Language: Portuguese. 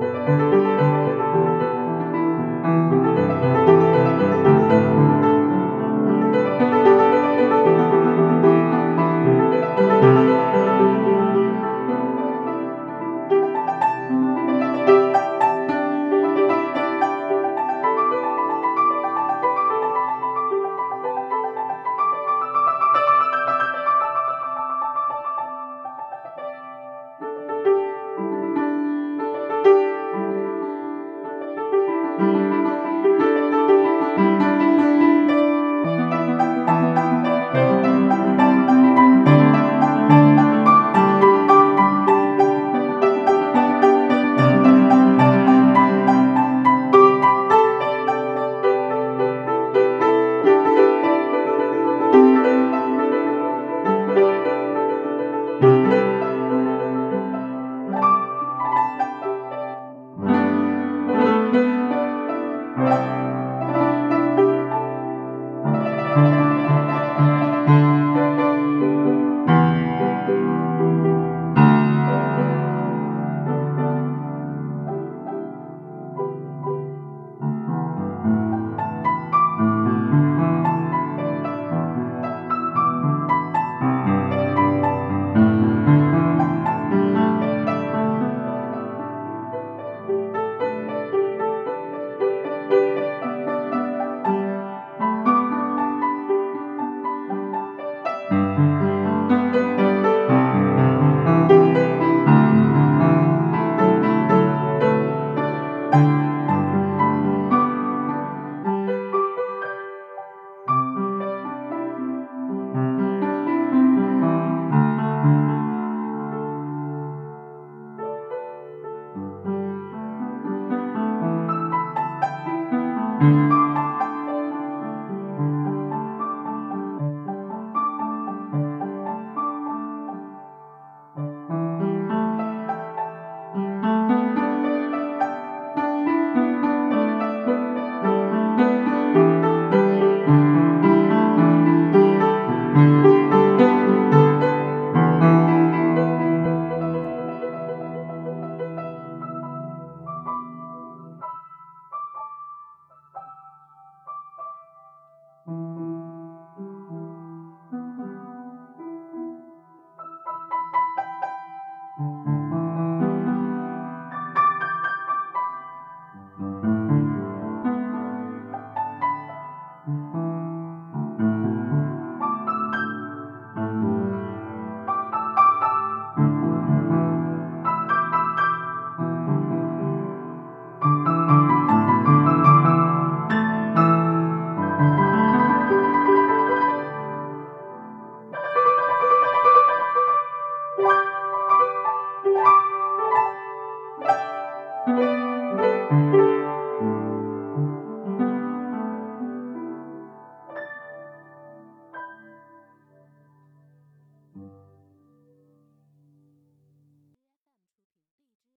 Música